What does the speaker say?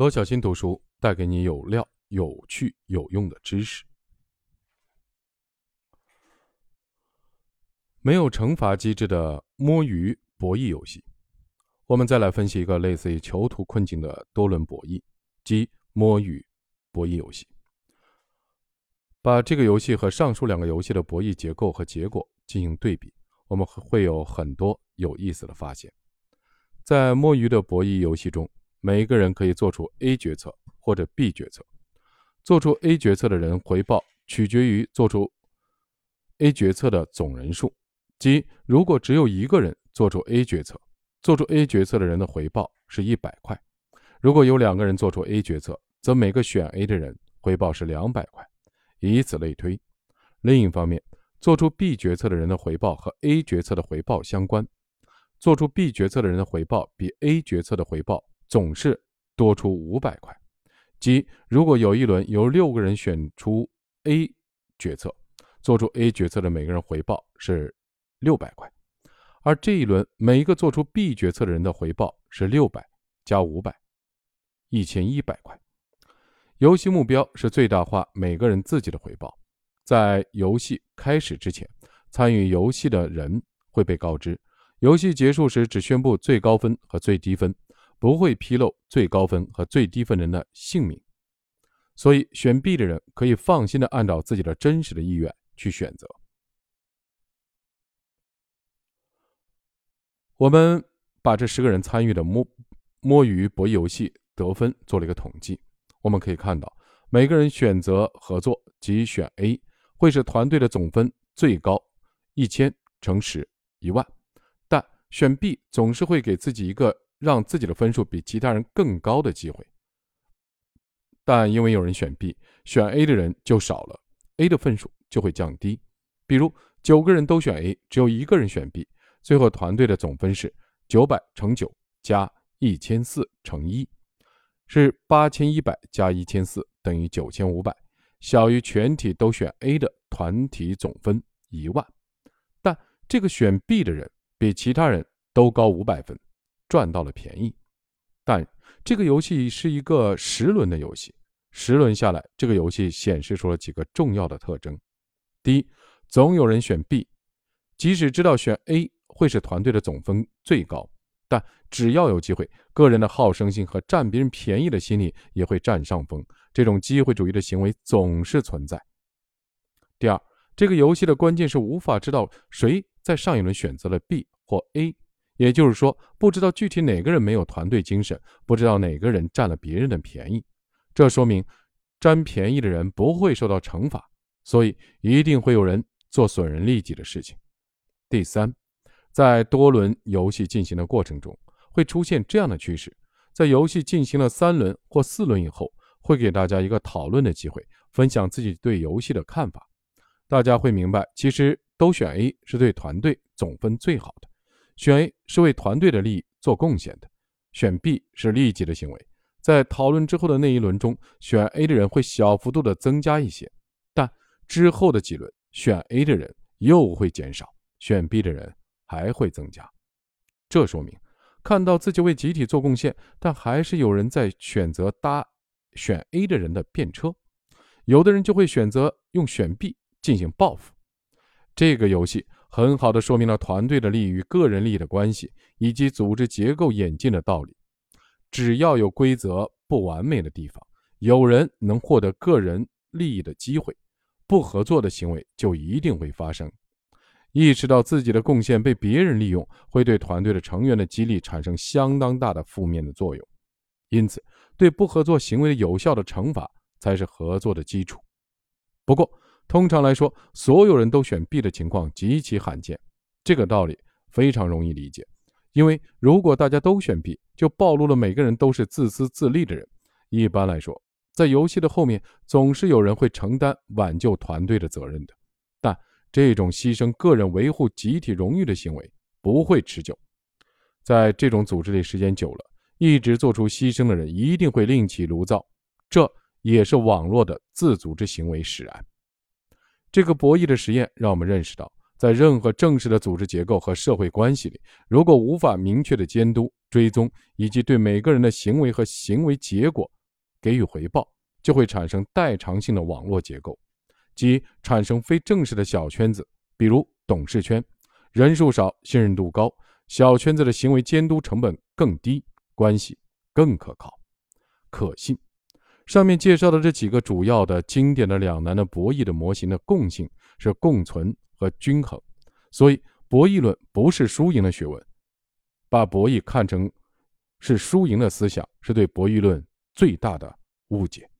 罗小新读书带给你有料、有趣、有用的知识。没有惩罚机制的摸鱼博弈游戏，我们再来分析一个类似于囚徒困境的多轮博弈，即摸鱼博弈游戏。把这个游戏和上述两个游戏的博弈结构和结果进行对比，我们会有很多有意思的发现。在摸鱼的博弈游戏中，每一个人可以做出 A 决策或者 B 决策。做出 A 决策的人回报取决于做出 A 决策的总人数，即如果只有一个人做出 A 决策，做出 A 决策的人的回报是一百块；如果有两个人做出 A 决策，则每个选 A 的人回报是两百块，以此类推。另一方面，做出 B 决策的人的回报和 A 决策的回报相关。做出 B 决策的人的回报比 A 决策的回报总是多出五百块，即如果有一轮由六个人选出 A 决策，做出 A 决策的每个人回报是六百块，而这一轮每一个做出 B 决策的人的回报是六百加五百，一千一百块。游戏目标是最大化每个人自己的回报。在游戏开始之前，参与游戏的人会被告知。游戏结束时，只宣布最高分和最低分，不会披露最高分和最低分人的姓名。所以，选 B 的人可以放心的按照自己的真实的意愿去选择。我们把这十个人参与的摸摸鱼博弈游戏得分做了一个统计。我们可以看到，每个人选择合作即选 A，会使团队的总分最高一千乘十一万。但选 B 总是会给自己一个让自己的分数比其他人更高的机会，但因为有人选 B，选 A 的人就少了，A 的分数就会降低。比如九个人都选 A，只有一个人选 B，最后团队的总分是九百乘九加一千四乘一，是八千一百加一千四等于九千五百，小于全体都选 A 的团体总分一万。但这个选 B 的人。比其他人都高五百分，赚到了便宜。但这个游戏是一个十轮的游戏，十轮下来，这个游戏显示出了几个重要的特征：第一，总有人选 B，即使知道选 A 会使团队的总分最高，但只要有机会，个人的好胜心和占别人便宜的心理也会占上风。这种机会主义的行为总是存在。第二，这个游戏的关键是无法知道谁在上一轮选择了 B。或 A，也就是说，不知道具体哪个人没有团队精神，不知道哪个人占了别人的便宜，这说明占便宜的人不会受到惩罚，所以一定会有人做损人利己的事情。第三，在多轮游戏进行的过程中，会出现这样的趋势：在游戏进行了三轮或四轮以后，会给大家一个讨论的机会，分享自己对游戏的看法。大家会明白，其实都选 A 是对团队总分最好的。选 A 是为团队的利益做贡献的，选 B 是利己的行为。在讨论之后的那一轮中，选 A 的人会小幅度的增加一些，但之后的几轮选 A 的人又会减少，选 B 的人还会增加。这说明看到自己为集体做贡献，但还是有人在选择搭选 A 的人的便车，有的人就会选择用选 B 进行报复。这个游戏。很好的说明了团队的利益与个人利益的关系，以及组织结构演进的道理。只要有规则不完美的地方，有人能获得个人利益的机会，不合作的行为就一定会发生。意识到自己的贡献被别人利用，会对团队的成员的激励产生相当大的负面的作用。因此，对不合作行为的有效的惩罚才是合作的基础。不过，通常来说，所有人都选 B 的情况极其罕见。这个道理非常容易理解，因为如果大家都选 B，就暴露了每个人都是自私自利的人。一般来说，在游戏的后面总是有人会承担挽救团队的责任的，但这种牺牲个人维护集体荣誉的行为不会持久。在这种组织里时间久了，一直做出牺牲的人一定会另起炉灶，这也是网络的自组织行为使然。这个博弈的实验让我们认识到，在任何正式的组织结构和社会关系里，如果无法明确的监督，追踪以及对每个人的行为和行为结果给予回报，就会产生代偿性的网络结构，即产生非正式的小圈子，比如董事圈，人数少，信任度高，小圈子的行为监督成本更低，关系更可靠、可信。上面介绍的这几个主要的经典的两难的博弈的模型的共性是共存和均衡，所以博弈论不是输赢的学问。把博弈看成是输赢的思想，是对博弈论最大的误解。